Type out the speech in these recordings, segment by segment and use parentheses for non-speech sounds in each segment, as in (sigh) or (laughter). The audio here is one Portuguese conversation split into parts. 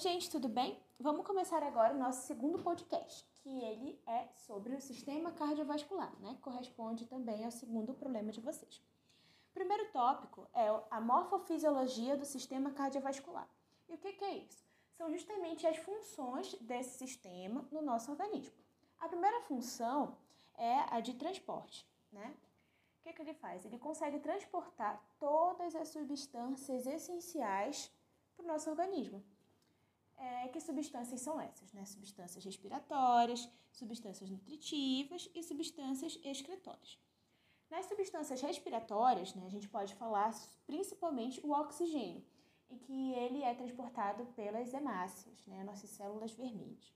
gente, tudo bem? Vamos começar agora o nosso segundo podcast, que ele é sobre o sistema cardiovascular, né? Corresponde também ao segundo problema de vocês. O primeiro tópico é a morfofisiologia do sistema cardiovascular. E o que, que é isso? São justamente as funções desse sistema no nosso organismo. A primeira função é a de transporte, né? O que, que ele faz? Ele consegue transportar todas as substâncias essenciais para o nosso organismo. É, que substâncias são essas? Né? Substâncias respiratórias, substâncias nutritivas e substâncias excretórias. Nas substâncias respiratórias, né, a gente pode falar principalmente o oxigênio, em que ele é transportado pelas hemácias, né, nossas células vermelhas.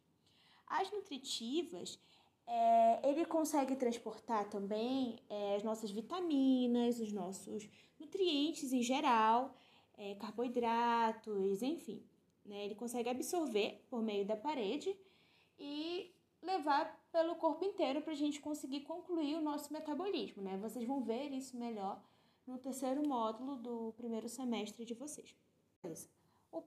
As nutritivas, é, ele consegue transportar também é, as nossas vitaminas, os nossos nutrientes em geral, é, carboidratos, enfim. Né? Ele consegue absorver por meio da parede e levar pelo corpo inteiro para a gente conseguir concluir o nosso metabolismo. Né? Vocês vão ver isso melhor no terceiro módulo do primeiro semestre de vocês.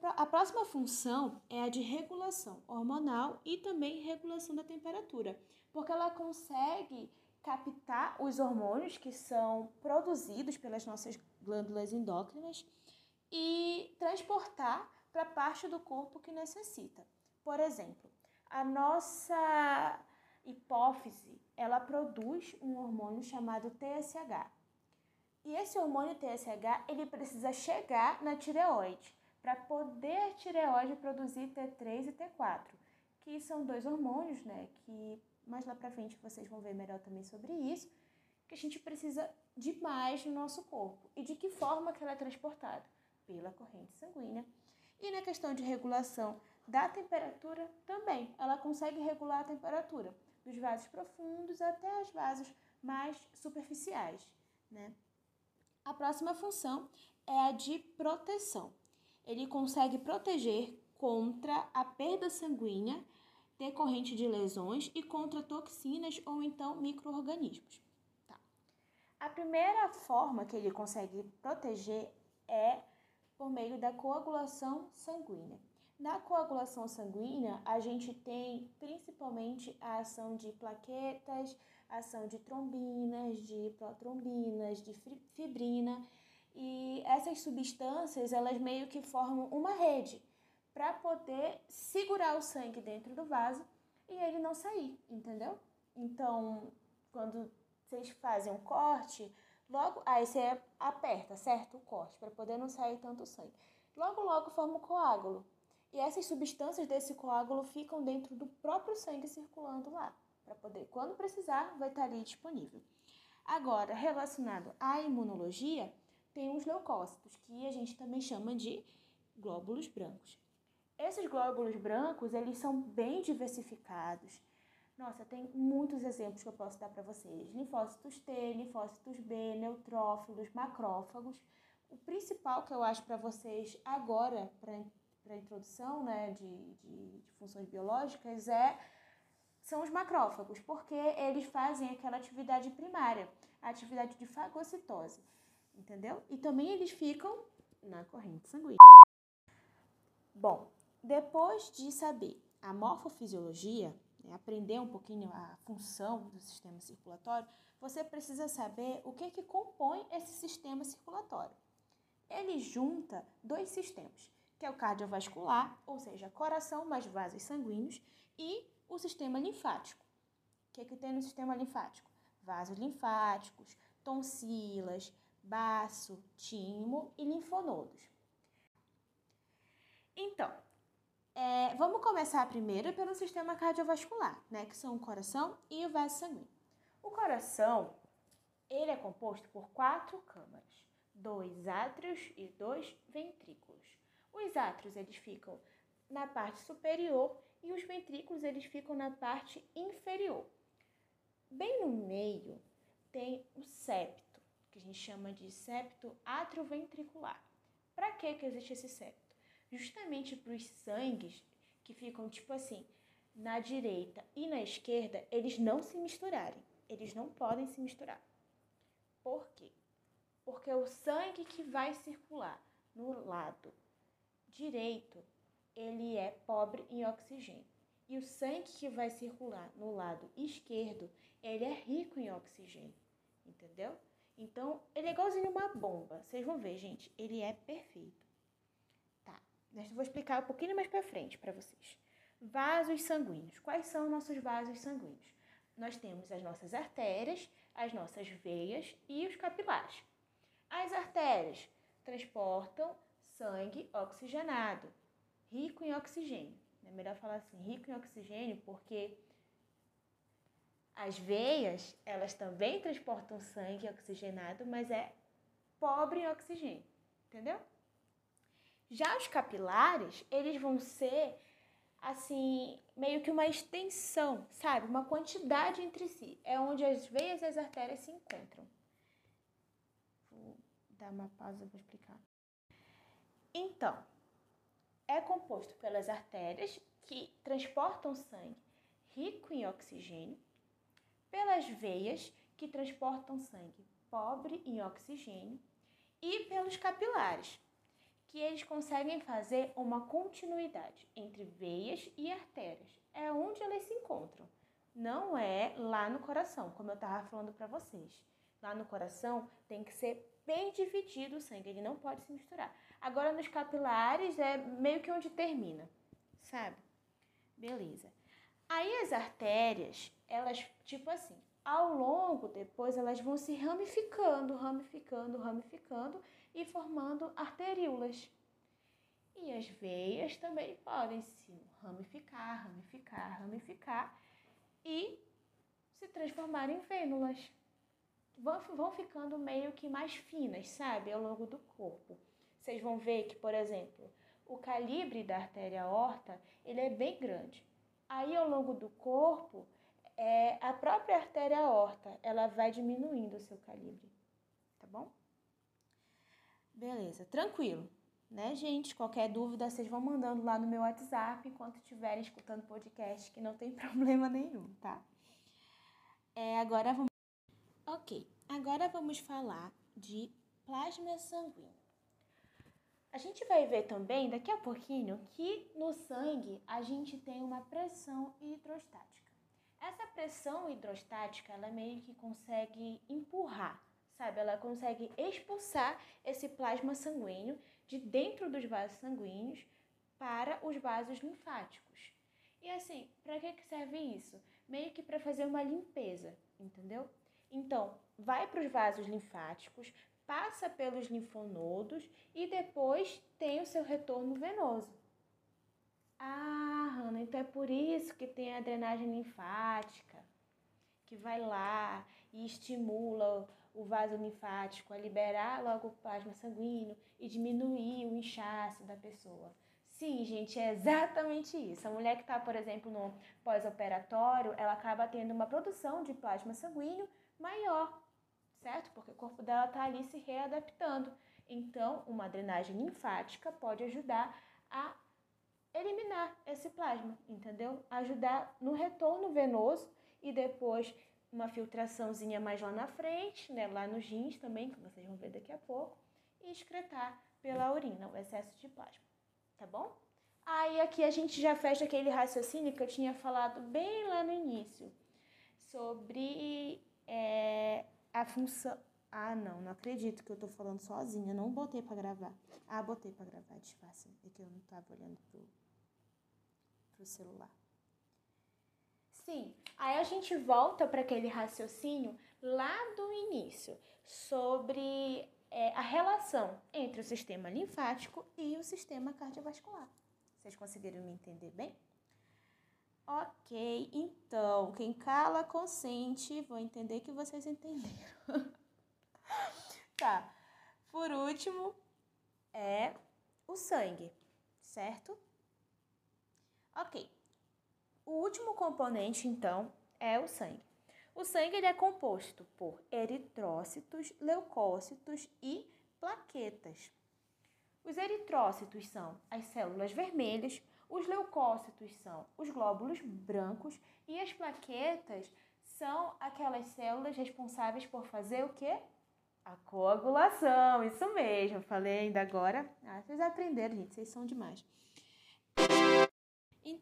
A próxima função é a de regulação hormonal e também regulação da temperatura, porque ela consegue captar os hormônios que são produzidos pelas nossas glândulas endócrinas e transportar para a parte do corpo que necessita. Por exemplo, a nossa hipófise, ela produz um hormônio chamado TSH. E esse hormônio TSH, ele precisa chegar na tireoide para poder a tireoide produzir T3 e T4, que são dois hormônios, né, que mais lá para frente vocês vão ver melhor também sobre isso, que a gente precisa de mais no nosso corpo. E de que forma que ela é transportada? Pela corrente sanguínea. E na questão de regulação da temperatura também, ela consegue regular a temperatura dos vasos profundos até as vasos mais superficiais, né? A próxima função é a de proteção. Ele consegue proteger contra a perda sanguínea decorrente de lesões e contra toxinas ou então microorganismos. Tá. A primeira forma que ele consegue proteger é por meio da coagulação sanguínea. Na coagulação sanguínea, a gente tem principalmente a ação de plaquetas, ação de trombinas, de protrombinas, de fibrina, e essas substâncias, elas meio que formam uma rede para poder segurar o sangue dentro do vaso e ele não sair, entendeu? Então, quando vocês fazem um corte, logo aí você aperta, certo? O corte para poder não sair tanto sangue. Logo, logo forma o coágulo. E essas substâncias desse coágulo ficam dentro do próprio sangue circulando lá, para poder, quando precisar, vai estar ali disponível. Agora, relacionado à imunologia, tem os leucócitos, que a gente também chama de glóbulos brancos. Esses glóbulos brancos, eles são bem diversificados. Nossa, tem muitos exemplos que eu posso dar para vocês. Linfócitos T, linfócitos B, neutrófilos, macrófagos. O principal que eu acho para vocês agora, para a introdução né, de, de, de, funções biológicas é são os macrófagos, porque eles fazem aquela atividade primária, a atividade de fagocitose, entendeu? E também eles ficam na corrente sanguínea. Bom, depois de saber a morfofisiologia, aprender um pouquinho a função do sistema circulatório, você precisa saber o que, que compõe esse sistema circulatório. Ele junta dois sistemas, que é o cardiovascular, ou seja, coração mais vasos sanguíneos, e o sistema linfático. O que, é que tem no sistema linfático? Vasos linfáticos, tonsilas, baço, timo e linfonodos. Então, é, vamos começar primeiro pelo sistema cardiovascular, né, que são o coração e o vaso sanguíneo. O coração, ele é composto por quatro câmaras, dois átrios e dois ventrículos. Os átrios eles ficam na parte superior e os ventrículos eles ficam na parte inferior. Bem no meio tem o septo, que a gente chama de septo atrioventricular. Para que que existe esse septo? Justamente para os sangues que ficam tipo assim, na direita e na esquerda, eles não se misturarem. Eles não podem se misturar. Por quê? Porque o sangue que vai circular no lado direito, ele é pobre em oxigênio. E o sangue que vai circular no lado esquerdo, ele é rico em oxigênio, entendeu? Então, ele é igualzinho uma bomba. Vocês vão ver, gente, ele é perfeito. Tá, eu vou explicar um pouquinho mais pra frente para vocês. Vasos sanguíneos. Quais são nossos vasos sanguíneos? Nós temos as nossas artérias, as nossas veias e os capilares. As artérias transportam sangue oxigenado, rico em oxigênio. É melhor falar assim, rico em oxigênio, porque as veias, elas também transportam sangue oxigenado, mas é pobre em oxigênio, entendeu? Já os capilares, eles vão ser assim, meio que uma extensão, sabe? Uma quantidade entre si. É onde as veias e as artérias se encontram. Vou dar uma pausa para explicar. Então, é composto pelas artérias que transportam sangue rico em oxigênio, pelas veias que transportam sangue pobre em oxigênio e pelos capilares, que eles conseguem fazer uma continuidade entre veias e artérias. É onde elas se encontram. Não é lá no coração, como eu estava falando para vocês. Lá no coração tem que ser bem dividido o sangue, ele não pode se misturar. Agora nos capilares é meio que onde termina, sabe? Beleza. Aí as artérias, elas, tipo assim, ao longo depois elas vão se ramificando, ramificando, ramificando e formando arteríolas. E as veias também podem se ramificar, ramificar, ramificar e se transformar em vênulas. Vão, vão ficando meio que mais finas, sabe, ao longo do corpo vocês vão ver que, por exemplo, o calibre da artéria aorta, ele é bem grande. Aí, ao longo do corpo, é, a própria artéria aorta, ela vai diminuindo o seu calibre, tá bom? Beleza, tranquilo, né, gente? Qualquer dúvida, vocês vão mandando lá no meu WhatsApp enquanto estiverem escutando podcast, que não tem (laughs) problema nenhum, tá? É, agora vamos... Ok, agora vamos falar de plasma sanguíneo. A gente vai ver também daqui a pouquinho que no sangue a gente tem uma pressão hidrostática. Essa pressão hidrostática, ela meio que consegue empurrar, sabe? Ela consegue expulsar esse plasma sanguíneo de dentro dos vasos sanguíneos para os vasos linfáticos. E assim, para que serve isso? Meio que para fazer uma limpeza, entendeu? Então, vai para os vasos linfáticos, passa pelos linfonodos e depois tem o seu retorno venoso. Ah, Hanna, então é por isso que tem a drenagem linfática, que vai lá e estimula o vaso linfático a liberar logo o plasma sanguíneo e diminuir o inchaço da pessoa. Sim, gente, é exatamente isso. A mulher que está, por exemplo, no pós-operatório, ela acaba tendo uma produção de plasma sanguíneo maior certo? Porque o corpo dela está ali se readaptando. Então, uma drenagem linfática pode ajudar a eliminar esse plasma, entendeu? Ajudar no retorno venoso e depois uma filtraçãozinha mais lá na frente, né, lá nos rins também, que vocês vão ver daqui a pouco, e excretar pela urina o excesso de plasma, tá bom? Aí aqui a gente já fecha aquele raciocínio que eu tinha falado bem lá no início, sobre é, a função. Ah, não, não acredito que eu tô falando sozinha. Não botei para gravar. Ah, botei para gravar, disfarce. É que eu não tava olhando pro, pro celular. Sim, aí a gente volta para aquele raciocínio lá do início sobre é, a relação entre o sistema linfático e o sistema cardiovascular. Vocês conseguiram me entender bem? Ok, então, quem cala consente, vou entender que vocês entenderam. (laughs) tá. Por último, é o sangue, certo? Ok. O último componente, então, é o sangue. O sangue ele é composto por eritrócitos, leucócitos e plaquetas. Os eritrócitos são as células vermelhas, os leucócitos são os glóbulos brancos e as plaquetas são aquelas células responsáveis por fazer o quê? A coagulação, isso mesmo, falei ainda agora. Ah, vocês aprenderam, gente, vocês são demais.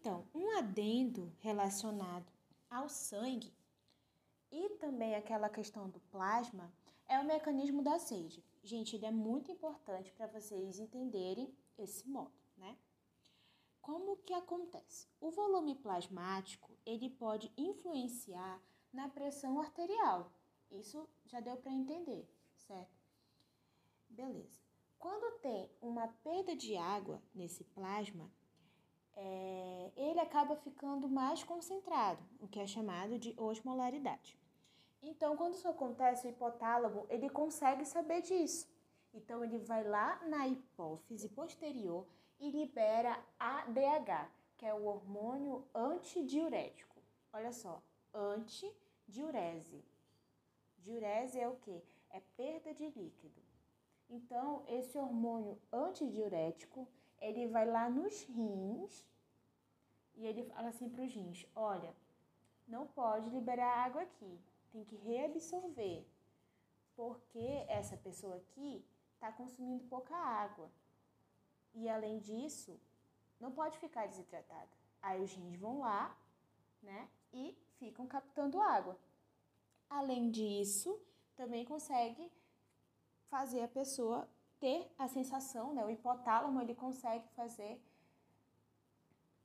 Então, um adendo relacionado ao sangue e também aquela questão do plasma é o mecanismo da sede. Gente, ele é muito importante para vocês entenderem esse modo, né? Como que acontece? O volume plasmático, ele pode influenciar na pressão arterial. Isso já deu para entender, certo? Beleza. Quando tem uma perda de água nesse plasma, é, ele acaba ficando mais concentrado, o que é chamado de osmolaridade. Então, quando isso acontece, o hipotálamo ele consegue saber disso. Então, ele vai lá na hipófise posterior e libera ADH, que é o hormônio antidiurético. Olha só, antidiurese. Diurese é o que? É perda de líquido. Então, esse hormônio antidiurético, ele vai lá nos rins e ele fala assim para os rins: olha, não pode liberar água aqui, tem que reabsorver, porque essa pessoa aqui está consumindo pouca água. E além disso, não pode ficar desidratada. Aí os rins vão lá, né, e ficam captando água. Além disso, também consegue fazer a pessoa ter a sensação, né? O hipotálamo ele consegue fazer.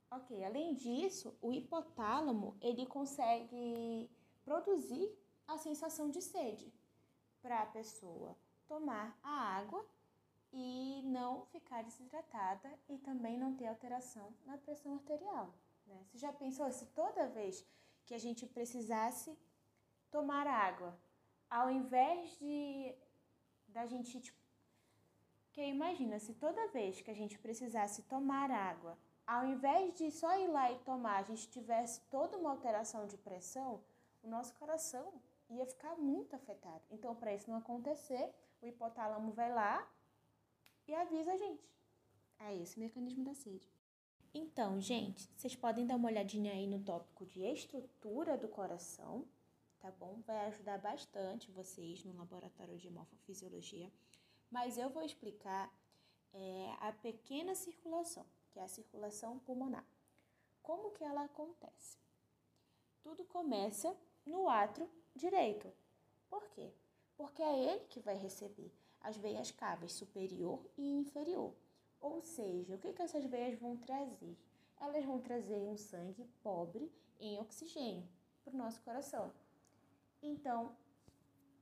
Ok, além disso, o hipotálamo ele consegue produzir a sensação de sede para a pessoa tomar a água e não ficar desidratada e também não ter alteração na pressão arterial. Né? Você já pensou se toda vez que a gente precisasse tomar água, ao invés de da gente, tipo, que imagina, se toda vez que a gente precisasse tomar água, ao invés de só ir lá e tomar, a gente tivesse toda uma alteração de pressão, o nosso coração ia ficar muito afetado. Então, para isso não acontecer, o hipotálamo vai lá e avisa a gente. É esse o mecanismo da sede. Então, gente, vocês podem dar uma olhadinha aí no tópico de estrutura do coração, tá bom? Vai ajudar bastante vocês no laboratório de morfofisiologia. Mas eu vou explicar é, a pequena circulação, que é a circulação pulmonar. Como que ela acontece? Tudo começa no átrio direito. Por quê? Porque é ele que vai receber as veias cabas superior e inferior. Ou seja, o que, que essas veias vão trazer? Elas vão trazer um sangue pobre em oxigênio para o nosso coração. Então,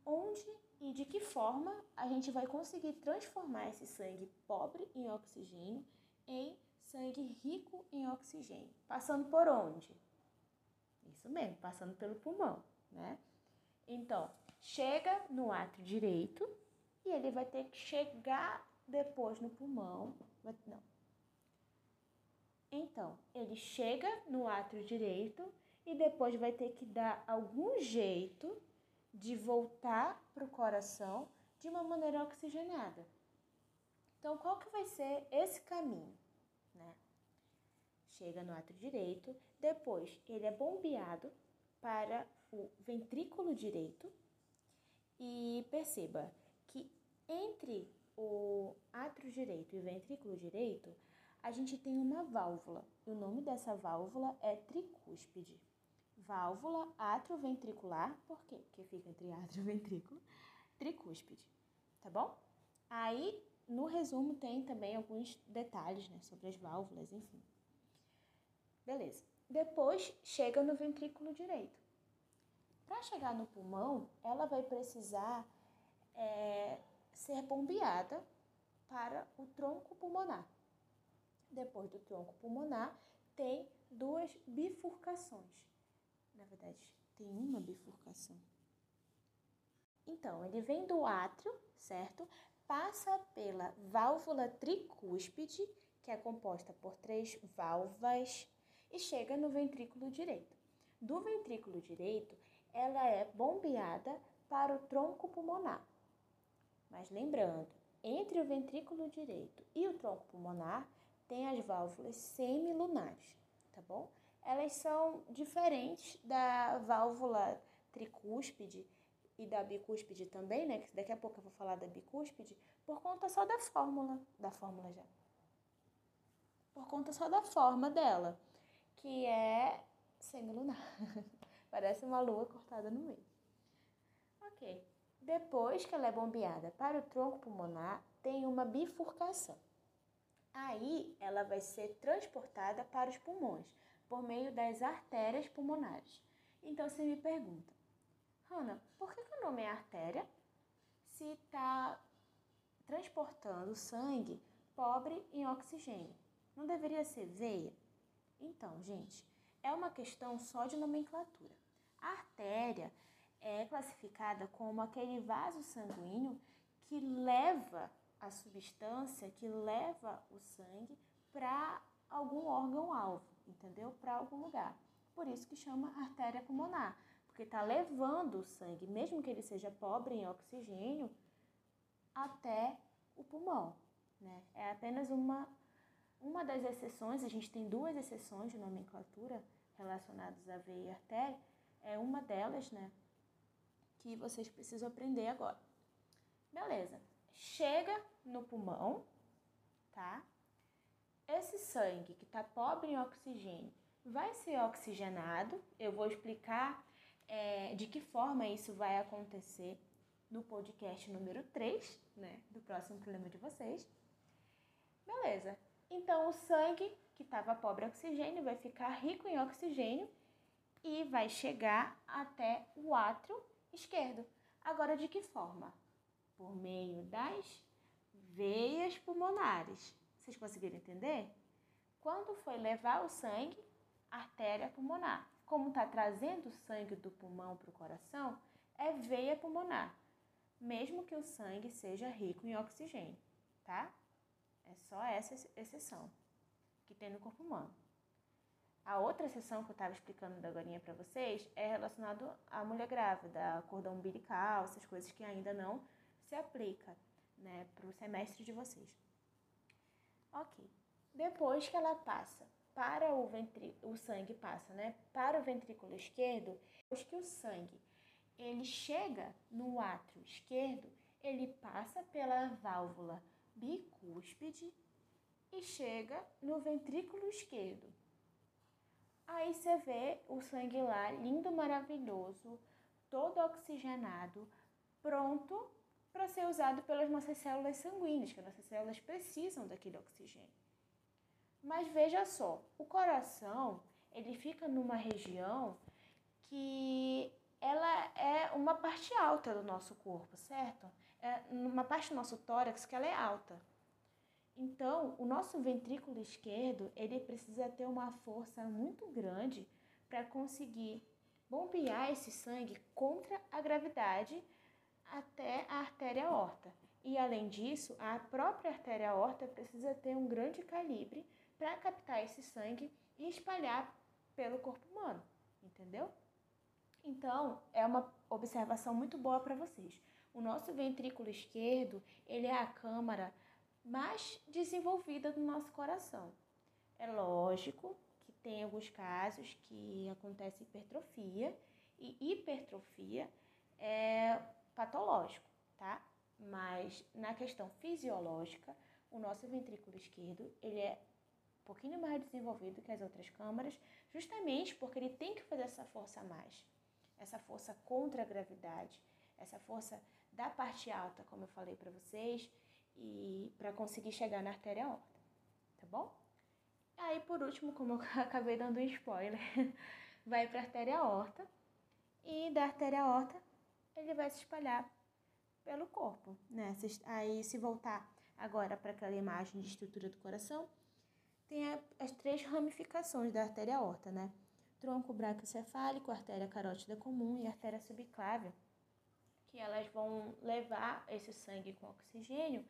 onde e de que forma a gente vai conseguir transformar esse sangue pobre em oxigênio em sangue rico em oxigênio? Passando por onde? Isso mesmo, passando pelo pulmão, né? Então, chega no átrio direito e ele vai ter que chegar depois no pulmão. Não. Então, ele chega no átrio direito e depois vai ter que dar algum jeito de voltar para o coração de uma maneira oxigenada. Então, qual que vai ser esse caminho? Né? Chega no átrio direito, depois ele é bombeado para o ventrículo direito e perceba que entre o átrio direito e o ventrículo direito, a gente tem uma válvula. O nome dessa válvula é tricúspide válvula atrioventricular, por quê? Porque fica entre (laughs) átrio e ventrículo, tricúspide, tá bom? Aí, no resumo, tem também alguns detalhes, né, sobre as válvulas, enfim. Beleza. Depois, chega no ventrículo direito. Para chegar no pulmão, ela vai precisar é, ser bombeada para o tronco pulmonar. Depois do tronco pulmonar, tem duas bifurcações na verdade, tem uma bifurcação. Então, ele vem do átrio, certo? Passa pela válvula tricúspide, que é composta por três válvulas, e chega no ventrículo direito. Do ventrículo direito, ela é bombeada para o tronco pulmonar. Mas lembrando, entre o ventrículo direito e o tronco pulmonar tem as válvulas semilunares, tá bom? Elas são diferentes da válvula tricúspide e da bicúspide também, né? Que daqui a pouco eu vou falar da bicúspide, por conta só da fórmula, da fórmula já. por conta só da forma dela, que é semilunar. (laughs) Parece uma lua cortada no meio. Ok. Depois que ela é bombeada para o tronco pulmonar, tem uma bifurcação. Aí ela vai ser transportada para os pulmões por meio das artérias pulmonares. Então você me pergunta, Hanna, por que, que o nome é artéria se está transportando sangue pobre em oxigênio? Não deveria ser veia? Então, gente, é uma questão só de nomenclatura. A artéria é classificada como aquele vaso sanguíneo que leva a substância, que leva o sangue para algum órgão-alvo, entendeu? Para algum lugar. Por isso que chama artéria pulmonar, porque está levando o sangue, mesmo que ele seja pobre em oxigênio, até o pulmão. Né? É apenas uma, uma das exceções, a gente tem duas exceções de nomenclatura relacionadas à veia e artéria, é uma delas, né, que vocês precisam aprender agora. Beleza. Chega no pulmão, tá? Esse sangue que está pobre em oxigênio vai ser oxigenado. Eu vou explicar é, de que forma isso vai acontecer no podcast número 3, né? Do próximo problema de vocês. Beleza. Então, o sangue que estava pobre em oxigênio vai ficar rico em oxigênio e vai chegar até o átrio esquerdo. Agora, de que forma? Por meio das veias pulmonares. Vocês conseguiram entender? Quando foi levar o sangue, artéria pulmonar. Como está trazendo o sangue do pulmão para o coração, é veia pulmonar, mesmo que o sangue seja rico em oxigênio, tá? É só essa exceção que tem no corpo humano. A outra exceção que eu estava explicando agora para vocês é relacionado à mulher grávida, cordão umbilical, essas coisas que ainda não se aplica né, para o semestre de vocês. Ok. Depois que ela passa para o ventrículo, o sangue passa, né, para o ventrículo esquerdo, depois que o sangue ele chega no átrio esquerdo, ele passa pela válvula bicúspide e chega no ventrículo esquerdo. Aí você vê o sangue lá, lindo, maravilhoso, todo oxigenado, pronto para ser usado pelas nossas células sanguíneas, que as nossas células precisam daquele oxigênio. Mas veja só, o coração, ele fica numa região que ela é uma parte alta do nosso corpo, certo? É uma parte do nosso tórax que ela é alta. Então, o nosso ventrículo esquerdo, ele precisa ter uma força muito grande para conseguir bombear esse sangue contra a gravidade até a artéria aorta. E além disso, a própria artéria aorta precisa ter um grande calibre para captar esse sangue e espalhar pelo corpo humano, entendeu? Então, é uma observação muito boa para vocês. O nosso ventrículo esquerdo, ele é a câmara mais desenvolvida do nosso coração. É lógico que tem alguns casos que acontece hipertrofia e hipertrofia é patológico, tá? Mas na questão fisiológica, o nosso ventrículo esquerdo, ele é um pouquinho mais desenvolvido que as outras câmaras, justamente porque ele tem que fazer essa força a mais. Essa força contra a gravidade, essa força da parte alta, como eu falei para vocês, e para conseguir chegar na artéria aorta, tá bom? Aí, por último, como eu (laughs) acabei dando um spoiler, (laughs) vai para a artéria aorta e da artéria aorta ele vai se espalhar pelo corpo, né? Aí, se voltar agora para aquela imagem de estrutura do coração, tem as três ramificações da artéria aorta, né? Tronco braquiocefálico, artéria carótida comum e artéria subclávia, que elas vão levar esse sangue com oxigênio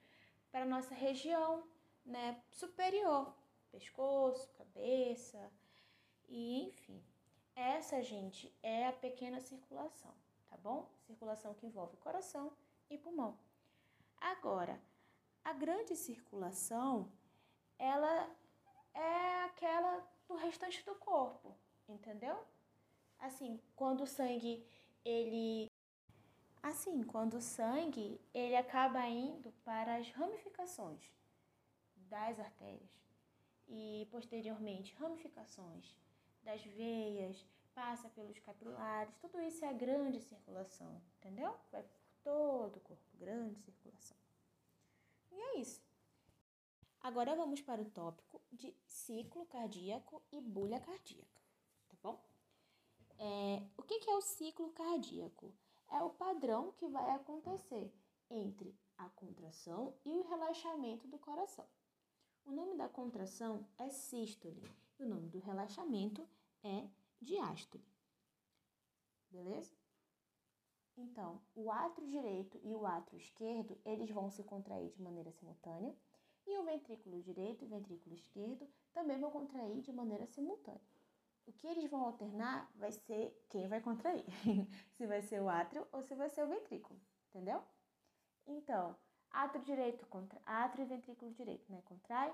para nossa região né, superior, pescoço, cabeça, e enfim. Essa, gente, é a pequena circulação, tá bom? Circulação que envolve coração e pulmão. Agora, a grande circulação, ela é aquela do restante do corpo, entendeu? Assim, quando o sangue ele Assim, quando o sangue ele acaba indo para as ramificações das artérias. e posteriormente ramificações das veias, passa pelos capilares, tudo isso é a grande circulação, entendeu? Vai por todo o corpo, grande circulação. E é isso. Agora vamos para o tópico de ciclo cardíaco e bulha cardíaca, tá bom? É, o que é o ciclo cardíaco? É o padrão que vai acontecer entre a contração e o relaxamento do coração. O nome da contração é sístole e o nome do relaxamento é diástole. Beleza? Então, o átrio direito e o átrio esquerdo, eles vão se contrair de maneira simultânea, e o ventrículo direito e o ventrículo esquerdo também vão contrair de maneira simultânea. O que eles vão alternar vai ser quem vai contrair, (laughs) se vai ser o átrio ou se vai ser o ventrículo, entendeu? Então, átrio direito contra átrio e ventrículo direito, né? Contrai,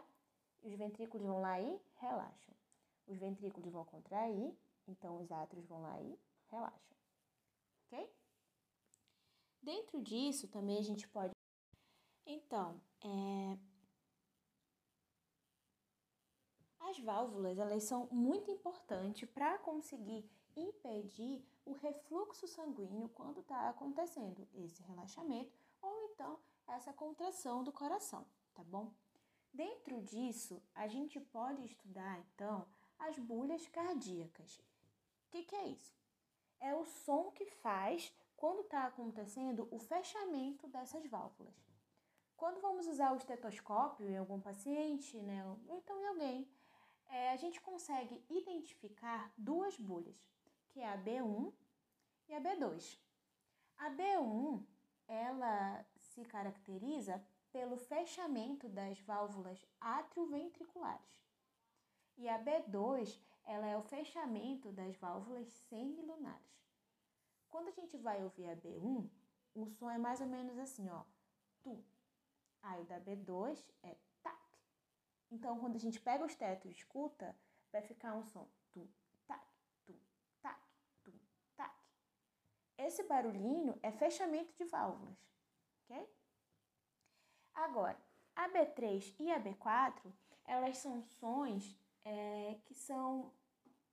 os ventrículos vão lá e relaxam. Os ventrículos vão contrair, então os átrios vão lá e relaxam. OK? Dentro disso também a gente pode Então, é As válvulas, elas são muito importantes para conseguir impedir o refluxo sanguíneo quando está acontecendo esse relaxamento ou então essa contração do coração, tá bom? Dentro disso, a gente pode estudar então as bulhas cardíacas. Que, que é isso? É o som que faz quando está acontecendo o fechamento dessas válvulas. Quando vamos usar o estetoscópio em algum paciente, né, ou então em alguém é, a gente consegue identificar duas bolhas, que é a B1 e a B2. A B1, ela se caracteriza pelo fechamento das válvulas atrioventriculares. E a B2, ela é o fechamento das válvulas semilunares. Quando a gente vai ouvir a B1, o som é mais ou menos assim, ó, tu. Aí o da B2 é então, quando a gente pega o esteto e escuta, vai ficar um som tu, tac, tu, tac, tu, tac. Esse barulhinho é fechamento de válvulas, ok? Agora, a B3 e a B4, elas são sons é, que são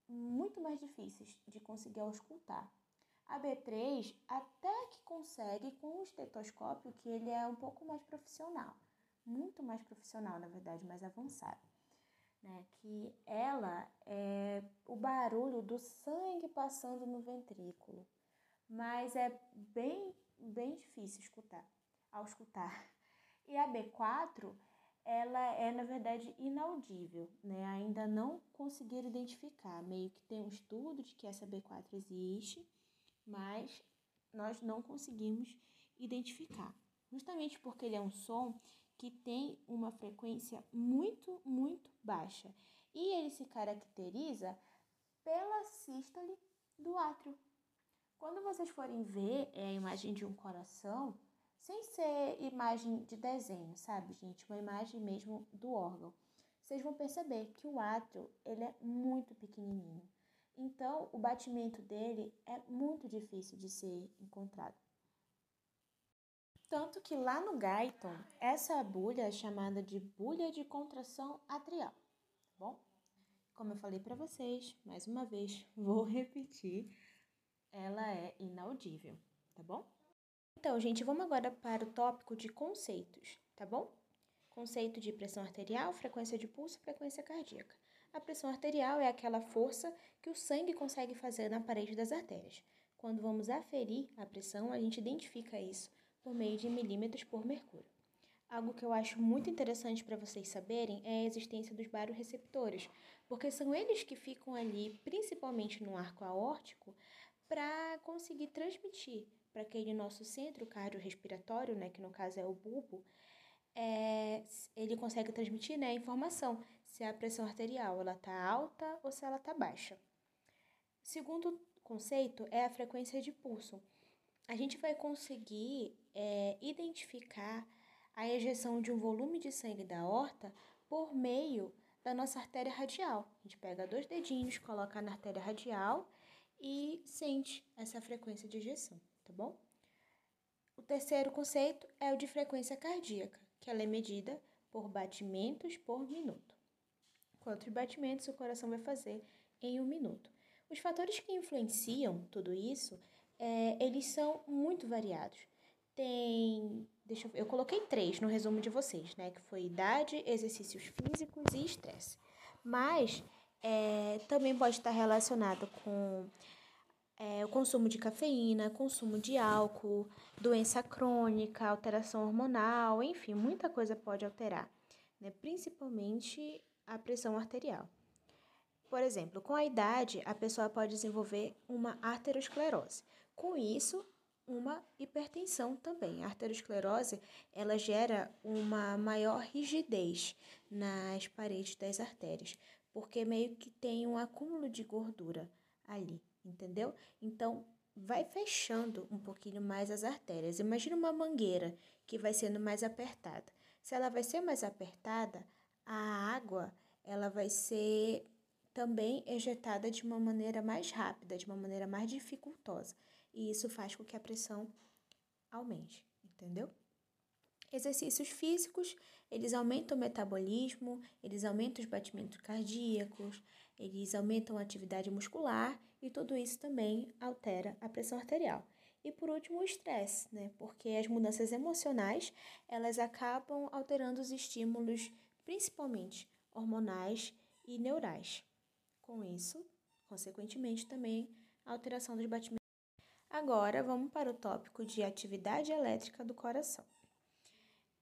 muito mais difíceis de conseguir escutar. A B3 até que consegue com o estetoscópio, que ele é um pouco mais profissional muito mais profissional, na verdade, mais avançada. Né, que ela é o barulho do sangue passando no ventrículo, mas é bem, bem difícil escutar, ao escutar. E a B4, ela é na verdade inaudível, né? Ainda não conseguiram identificar, meio que tem um estudo de que essa B4 existe, mas nós não conseguimos identificar. Justamente porque ele é um som que tem uma frequência muito, muito baixa. E ele se caracteriza pela sístole do átrio. Quando vocês forem ver é a imagem de um coração, sem ser imagem de desenho, sabe, gente? Uma imagem mesmo do órgão. Vocês vão perceber que o átrio, ele é muito pequenininho. Então, o batimento dele é muito difícil de ser encontrado. Tanto que lá no Guyton, essa bulha é chamada de bulha de contração atrial, tá bom? Como eu falei para vocês, mais uma vez, (laughs) vou repetir, ela é inaudível, tá bom? Então, gente, vamos agora para o tópico de conceitos, tá bom? Conceito de pressão arterial, frequência de pulso frequência cardíaca. A pressão arterial é aquela força que o sangue consegue fazer na parede das artérias. Quando vamos aferir a pressão, a gente identifica isso por meio de milímetros por mercúrio. Algo que eu acho muito interessante para vocês saberem é a existência dos baroreceptores, porque são eles que ficam ali, principalmente no arco aórtico, para conseguir transmitir para aquele nosso centro cardiorrespiratório, né, que no caso é o bulbo, é, ele consegue transmitir né, a informação se a pressão arterial ela está alta ou se ela está baixa. Segundo conceito é a frequência de pulso a gente vai conseguir é, identificar a ejeção de um volume de sangue da horta por meio da nossa artéria radial. A gente pega dois dedinhos, coloca na artéria radial e sente essa frequência de ejeção, tá bom? O terceiro conceito é o de frequência cardíaca, que ela é medida por batimentos por minuto. quantos batimentos o coração vai fazer em um minuto. Os fatores que influenciam tudo isso, é, eles são muito variados. Tem, deixa eu, eu coloquei três no resumo de vocês, né? Que foi idade, exercícios físicos e estresse. Mas é, também pode estar relacionado com é, o consumo de cafeína, consumo de álcool, doença crônica, alteração hormonal, enfim, muita coisa pode alterar, né? principalmente a pressão arterial. Por exemplo, com a idade, a pessoa pode desenvolver uma arteriosclerose. Com isso, uma hipertensão também. A arteriosclerose, ela gera uma maior rigidez nas paredes das artérias, porque meio que tem um acúmulo de gordura ali entendeu? Então, vai fechando um pouquinho mais as artérias. Imagina uma mangueira que vai sendo mais apertada. Se ela vai ser mais apertada, a água ela vai ser também ejetada de uma maneira mais rápida, de uma maneira mais dificultosa. E isso faz com que a pressão aumente, entendeu? Exercícios físicos, eles aumentam o metabolismo, eles aumentam os batimentos cardíacos, eles aumentam a atividade muscular e tudo isso também altera a pressão arterial. E por último, o estresse, né? Porque as mudanças emocionais, elas acabam alterando os estímulos, principalmente hormonais e neurais. Com isso, consequentemente, também a alteração dos batimentos. Agora, vamos para o tópico de atividade elétrica do coração.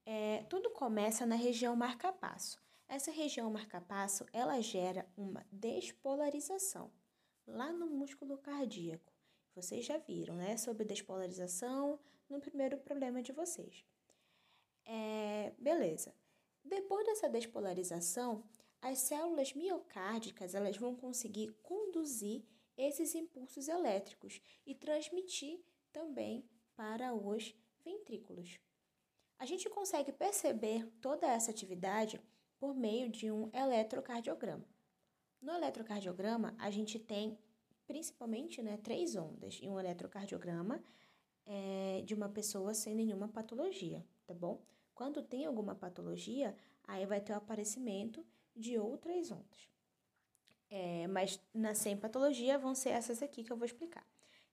É, tudo começa na região marca-passo. Essa região marca-passo, ela gera uma despolarização lá no músculo cardíaco. Vocês já viram, né, sobre despolarização no primeiro problema de vocês. É, beleza. Depois dessa despolarização, as células miocárdicas elas vão conseguir conduzir esses impulsos elétricos e transmitir também para os ventrículos. A gente consegue perceber toda essa atividade por meio de um eletrocardiograma. No eletrocardiograma, a gente tem principalmente né, três ondas em um eletrocardiograma é, de uma pessoa sem nenhuma patologia, tá bom? Quando tem alguma patologia, aí vai ter o aparecimento de outras ondas. É, mas na sem patologia vão ser essas aqui que eu vou explicar,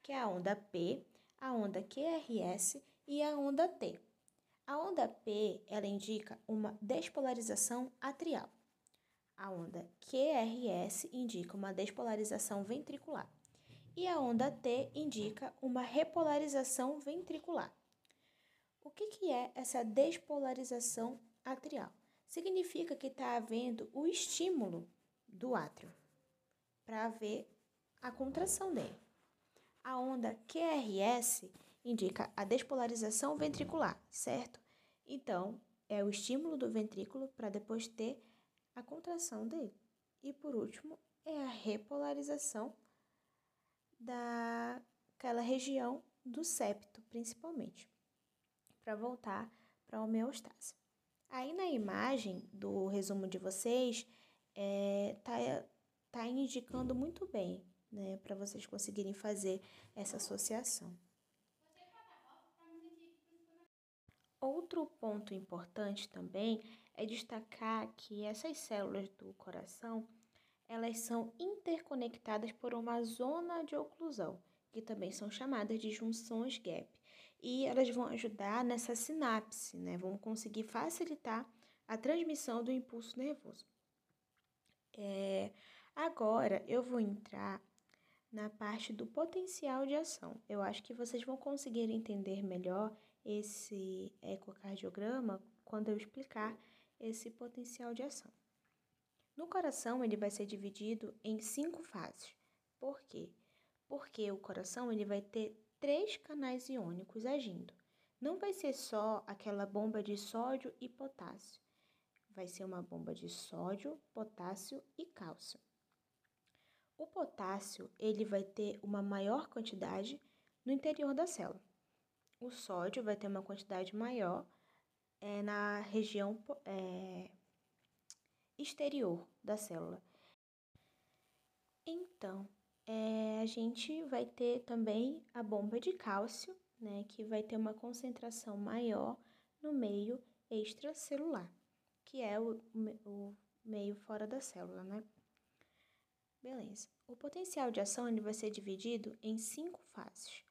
que é a onda P, a onda QRS e a onda T. A onda P, ela indica uma despolarização atrial. A onda QRS indica uma despolarização ventricular. E a onda T indica uma repolarização ventricular. O que, que é essa despolarização atrial? Significa que está havendo o estímulo do átrio para haver a contração dele. A onda QRS indica a despolarização ventricular, certo? Então, é o estímulo do ventrículo para depois ter a contração dele. E por último, é a repolarização daquela região do septo, principalmente, para voltar para a homeostase. Aí na imagem do resumo de vocês, é, tá, tá indicando muito bem, né, para vocês conseguirem fazer essa associação. Outro ponto importante também é destacar que essas células do coração, elas são interconectadas por uma zona de oclusão, que também são chamadas de junções gap, e elas vão ajudar nessa sinapse, né? Vão conseguir facilitar a transmissão do impulso nervoso. É, agora eu vou entrar na parte do potencial de ação. Eu acho que vocês vão conseguir entender melhor esse ecocardiograma quando eu explicar esse potencial de ação. No coração, ele vai ser dividido em cinco fases. Por quê? Porque o coração ele vai ter três canais iônicos agindo. Não vai ser só aquela bomba de sódio e potássio. Vai ser uma bomba de sódio, potássio e cálcio. O potássio ele vai ter uma maior quantidade no interior da célula o sódio vai ter uma quantidade maior é, na região é, exterior da célula. Então, é, a gente vai ter também a bomba de cálcio, né, que vai ter uma concentração maior no meio extracelular, que é o, o meio fora da célula, né? Beleza. O potencial de ação ele vai ser dividido em cinco fases.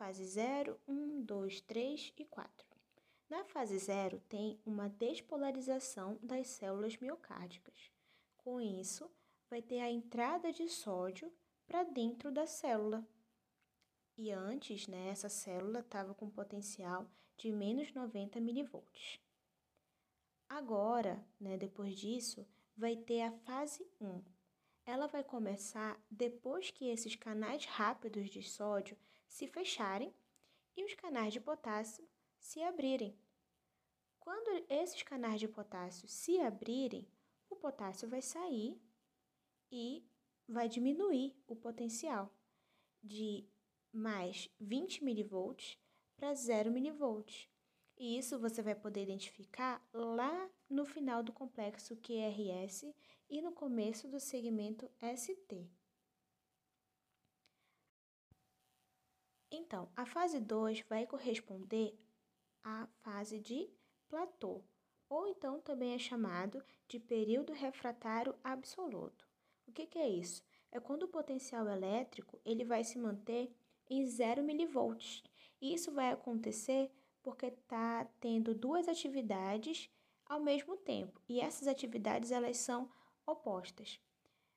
Fase 0, 1, 2, 3 e 4. Na fase 0 tem uma despolarização das células miocárdicas. Com isso, vai ter a entrada de sódio para dentro da célula. E antes, né, essa célula estava com potencial de menos 90 milivolts. Agora, né, depois disso, vai ter a fase 1. Ela vai começar depois que esses canais rápidos de sódio se fecharem e os canais de potássio se abrirem. Quando esses canais de potássio se abrirem, o potássio vai sair e vai diminuir o potencial de mais 20 milivolts para 0 milivolts. E isso você vai poder identificar lá no final do complexo QRS e no começo do segmento ST. Então, a fase 2 vai corresponder à fase de platô, ou então também é chamado de período refratário absoluto. O que, que é isso? É quando o potencial elétrico ele vai se manter em 0 milivolts. E isso vai acontecer porque está tendo duas atividades ao mesmo tempo. E essas atividades elas são opostas.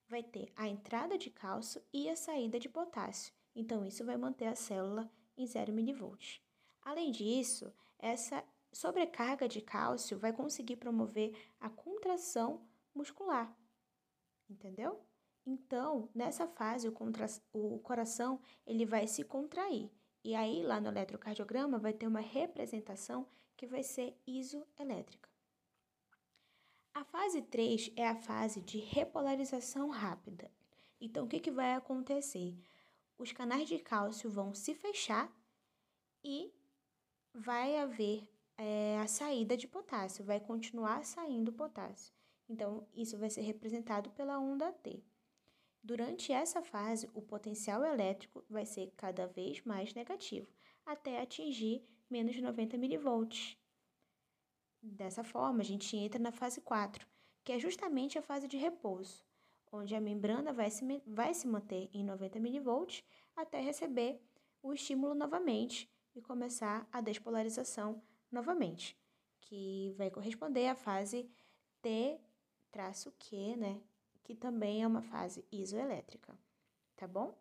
Vai ter a entrada de cálcio e a saída de potássio. Então isso vai manter a célula em 0 milivolts. Além disso, essa sobrecarga de cálcio vai conseguir promover a contração muscular. Entendeu? Então, nessa fase, o, contra... o coração ele vai se contrair. E aí, lá no eletrocardiograma, vai ter uma representação que vai ser isoelétrica. A fase 3 é a fase de repolarização rápida. Então, o que, que vai acontecer? Os canais de cálcio vão se fechar e vai haver é, a saída de potássio, vai continuar saindo potássio. Então, isso vai ser representado pela onda T. Durante essa fase, o potencial elétrico vai ser cada vez mais negativo, até atingir menos 90 milivolts. Dessa forma, a gente entra na fase 4, que é justamente a fase de repouso, onde a membrana vai se, vai se manter em 90 milivolts até receber o estímulo novamente e começar a despolarização novamente, que vai corresponder à fase T-Q, né, que também é uma fase isoelétrica, tá bom?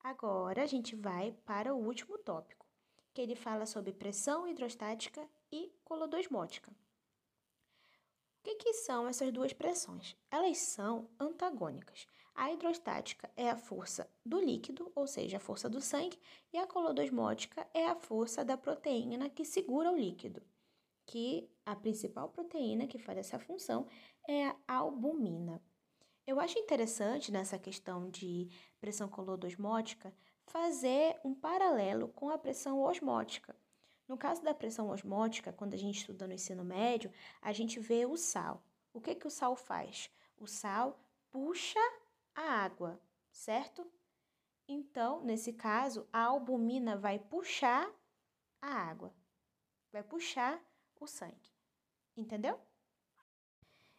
Agora a gente vai para o último tópico, que ele fala sobre pressão hidrostática e colodosmótica. O que, que são essas duas pressões? Elas são antagônicas. A hidrostática é a força do líquido, ou seja, a força do sangue, e a colodosmótica é a força da proteína que segura o líquido que a principal proteína que faz essa função é a albumina. Eu acho interessante nessa questão de pressão colodosmótica fazer um paralelo com a pressão osmótica. No caso da pressão osmótica, quando a gente estuda no ensino médio, a gente vê o sal. O que, que o sal faz? O sal puxa a água, certo? Então, nesse caso, a albumina vai puxar a água, vai puxar o sangue. Entendeu?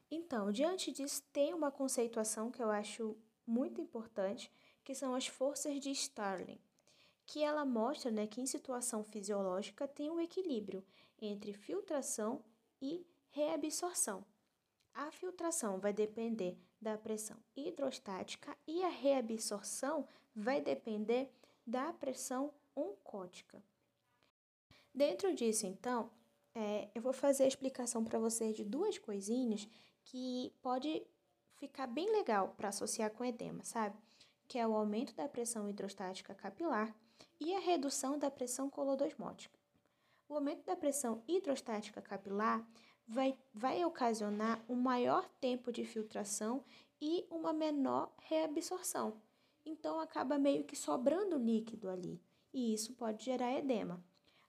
Então, diante disso, tem uma conceituação que eu acho muito importante, que são as forças de Starling, que ela mostra né, que em situação fisiológica tem um equilíbrio entre filtração e reabsorção. A filtração vai depender da pressão hidrostática e a reabsorção vai depender da pressão oncótica. Dentro disso, então, é, eu vou fazer a explicação para vocês de duas coisinhas que pode ficar bem legal para associar com edema, sabe? Que é o aumento da pressão hidrostática capilar e a redução da pressão colodosmótica. O aumento da pressão hidrostática capilar vai, vai ocasionar um maior tempo de filtração e uma menor reabsorção. Então acaba meio que sobrando líquido ali, e isso pode gerar edema.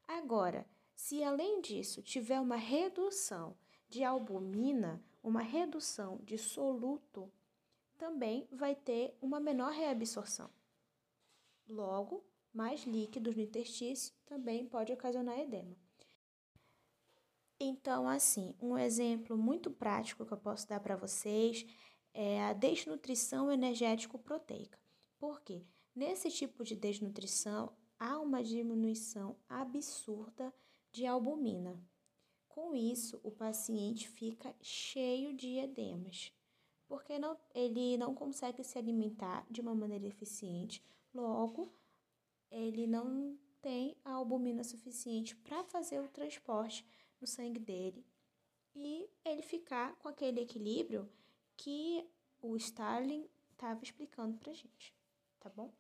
Agora, se além disso tiver uma redução de albumina, uma redução de soluto, também vai ter uma menor reabsorção. Logo, mais líquidos no intestino também pode ocasionar edema. Então, assim, um exemplo muito prático que eu posso dar para vocês é a desnutrição energético-proteica. Por quê? Nesse tipo de desnutrição, há uma diminuição absurda de albumina. Com isso, o paciente fica cheio de edemas, porque não, ele não consegue se alimentar de uma maneira eficiente, logo, ele não tem a albumina suficiente para fazer o transporte no sangue dele e ele ficar com aquele equilíbrio que o Starling estava explicando para gente, tá bom?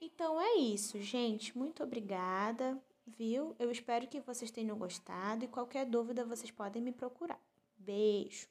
Então é isso, gente. Muito obrigada, viu? Eu espero que vocês tenham gostado e qualquer dúvida vocês podem me procurar. Beijo!